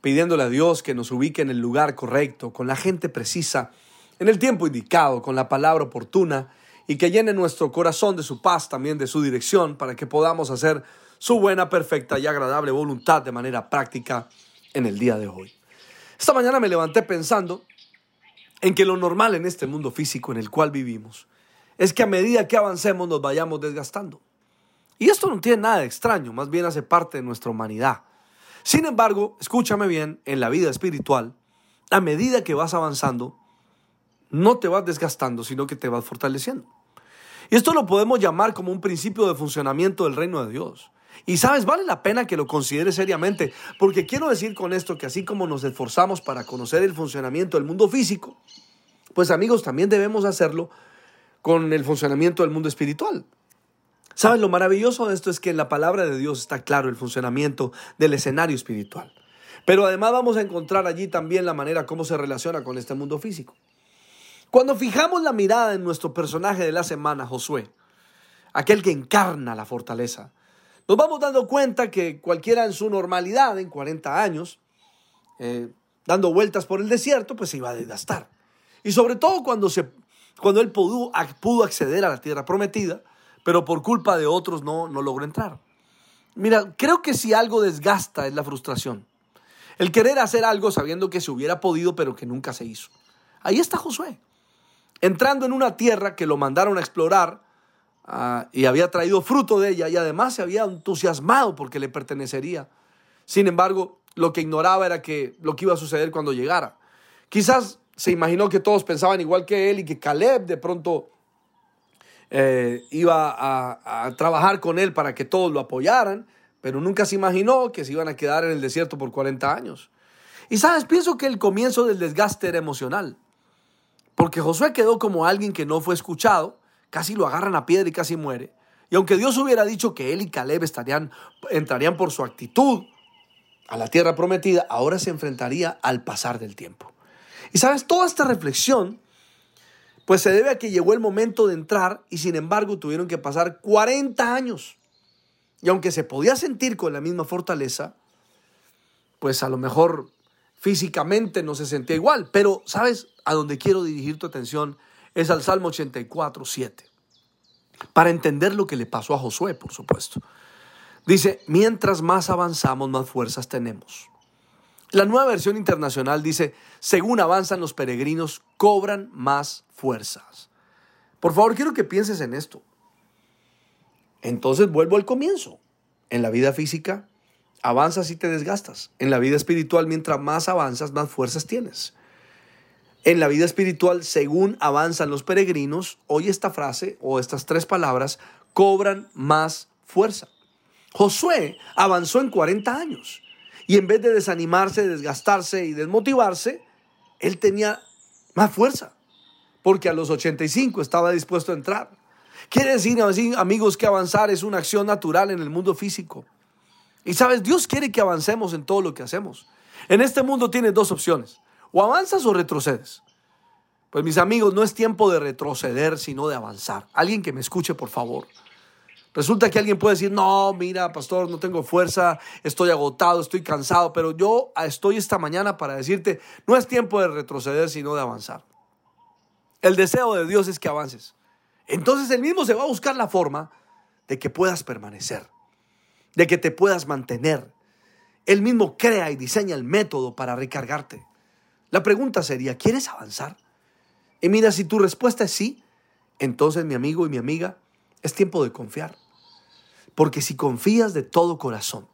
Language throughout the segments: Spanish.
pidiéndole a Dios que nos ubique en el lugar correcto, con la gente precisa, en el tiempo indicado, con la palabra oportuna, y que llene nuestro corazón de su paz, también de su dirección, para que podamos hacer su buena, perfecta y agradable voluntad de manera práctica en el día de hoy. Esta mañana me levanté pensando en que lo normal en este mundo físico en el cual vivimos es que a medida que avancemos nos vayamos desgastando. Y esto no tiene nada de extraño, más bien hace parte de nuestra humanidad. Sin embargo, escúchame bien, en la vida espiritual, a medida que vas avanzando, no te vas desgastando, sino que te vas fortaleciendo. Y esto lo podemos llamar como un principio de funcionamiento del reino de Dios. Y sabes, vale la pena que lo consideres seriamente, porque quiero decir con esto que así como nos esforzamos para conocer el funcionamiento del mundo físico, pues amigos, también debemos hacerlo con el funcionamiento del mundo espiritual. ¿Sabes? Lo maravilloso de esto es que en la palabra de Dios está claro el funcionamiento del escenario espiritual. Pero además vamos a encontrar allí también la manera como se relaciona con este mundo físico. Cuando fijamos la mirada en nuestro personaje de la semana, Josué, aquel que encarna la fortaleza, nos vamos dando cuenta que cualquiera en su normalidad, en 40 años, eh, dando vueltas por el desierto, pues se iba a desgastar. Y sobre todo cuando, se, cuando él pudo, pudo acceder a la tierra prometida, pero por culpa de otros no, no logró entrar. Mira, creo que si algo desgasta es la frustración. El querer hacer algo sabiendo que se hubiera podido, pero que nunca se hizo. Ahí está Josué, entrando en una tierra que lo mandaron a explorar ah, y había traído fruto de ella y además se había entusiasmado porque le pertenecería. Sin embargo, lo que ignoraba era que lo que iba a suceder cuando llegara. Quizás se imaginó que todos pensaban igual que él y que Caleb de pronto eh, iba a, trabajar con él para que todos lo apoyaran, pero nunca se imaginó que se iban a quedar en el desierto por 40 años. Y sabes, pienso que el comienzo del desgaste era emocional, porque Josué quedó como alguien que no fue escuchado, casi lo agarran a piedra y casi muere. Y aunque Dios hubiera dicho que él y Caleb estarían, entrarían por su actitud a la tierra prometida, ahora se enfrentaría al pasar del tiempo. Y sabes, toda esta reflexión pues se debe a que llegó el momento de entrar y sin embargo tuvieron que pasar 40 años. Y aunque se podía sentir con la misma fortaleza, pues a lo mejor físicamente no se sentía igual. Pero, ¿sabes? A donde quiero dirigir tu atención es al Salmo 84, 7. Para entender lo que le pasó a Josué, por supuesto. Dice, mientras más avanzamos, más fuerzas tenemos. La nueva versión internacional dice, según avanzan los peregrinos, cobran más fuerzas. Por favor, quiero que pienses en esto. Entonces vuelvo al comienzo. En la vida física, avanzas y te desgastas. En la vida espiritual, mientras más avanzas, más fuerzas tienes. En la vida espiritual, según avanzan los peregrinos, hoy esta frase o estas tres palabras cobran más fuerza. Josué avanzó en 40 años. Y en vez de desanimarse, desgastarse y desmotivarse, él tenía más fuerza, porque a los 85 estaba dispuesto a entrar. Quiere decir, amigos, que avanzar es una acción natural en el mundo físico. Y sabes, Dios quiere que avancemos en todo lo que hacemos. En este mundo tienes dos opciones, o avanzas o retrocedes. Pues mis amigos, no es tiempo de retroceder, sino de avanzar. Alguien que me escuche, por favor. Resulta que alguien puede decir, no, mira, pastor, no tengo fuerza, estoy agotado, estoy cansado, pero yo estoy esta mañana para decirte, no es tiempo de retroceder, sino de avanzar. El deseo de Dios es que avances. Entonces él mismo se va a buscar la forma de que puedas permanecer, de que te puedas mantener. Él mismo crea y diseña el método para recargarte. La pregunta sería, ¿quieres avanzar? Y mira, si tu respuesta es sí, entonces mi amigo y mi amiga, es tiempo de confiar. Porque si confías de todo corazón,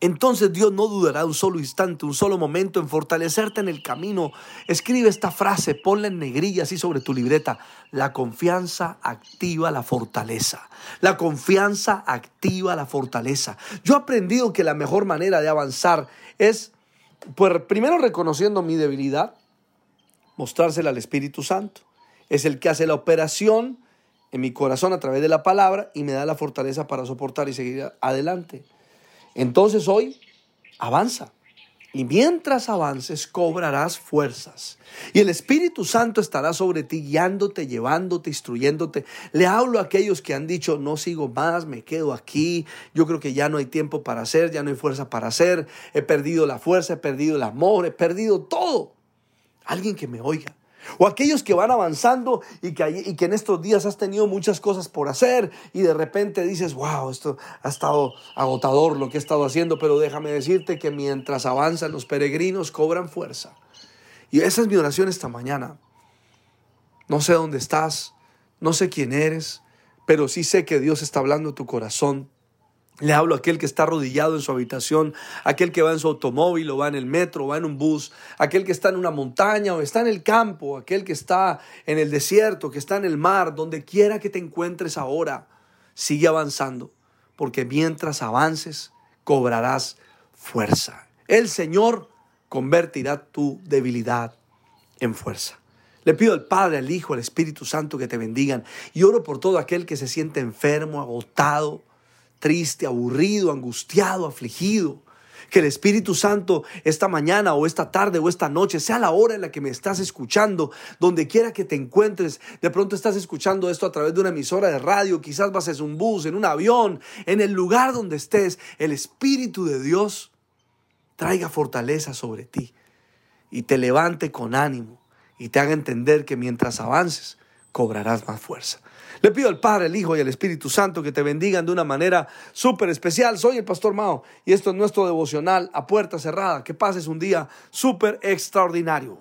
entonces Dios no dudará un solo instante, un solo momento en fortalecerte en el camino. Escribe esta frase, ponla en negrilla así sobre tu libreta. La confianza activa la fortaleza. La confianza activa la fortaleza. Yo he aprendido que la mejor manera de avanzar es Pues primero reconociendo mi debilidad, mostrársela al Espíritu Santo. Es el que hace la operación en mi corazón a través de la palabra y me da la fortaleza para soportar y seguir adelante. Entonces hoy avanza. Y mientras avances cobrarás fuerzas. Y el Espíritu Santo estará sobre ti, guiándote, llevándote, instruyéndote. Le hablo a aquellos que han dicho, no sigo más, me quedo aquí. Yo creo que ya no hay tiempo para hacer, ya no hay fuerza para hacer. He perdido la fuerza, he perdido el amor, he perdido todo. Alguien que me oiga. O aquellos que van avanzando y que, en estos días has tenido muchas cosas por hacer y de repente dices, wow, esto ha estado agotador lo que he estado haciendo, pero déjame decirte que mientras avanzan los peregrinos cobran fuerza. Y esa es mi oración esta mañana. No sé dónde estás, no sé quién eres, pero sí sé que Dios está hablando a tu corazón le hablo a aquel que está arrodillado en su habitación, aquel que va en su automóvil o va en el metro o va en un bus, aquel que está en una montaña o está en el campo, aquel que está en el desierto, que está en el mar, donde quiera que te encuentres ahora, sigue avanzando, porque mientras avances cobrarás fuerza. El Señor convertirá tu debilidad en fuerza. Le pido al Padre, al Hijo, al Espíritu Santo que te bendigan y oro por todo aquel que se siente enfermo, agotado, triste, aburrido, angustiado, afligido. Que el Espíritu Santo esta mañana o esta tarde o esta noche sea la hora en la que me estás escuchando, donde quiera que te encuentres. De pronto estás escuchando esto a través de una emisora de radio, quizás vas en un bus, en un avión, en el lugar donde estés. El Espíritu de Dios traiga fortaleza sobre ti y te levante con ánimo y te haga entender que mientras avances cobrarás más fuerza. Le pido al Padre, al Hijo y al Espíritu Santo que te bendigan de una manera súper especial. Soy el Pastor Mao y esto es nuestro devocional a puerta cerrada. Que pases un día súper extraordinario.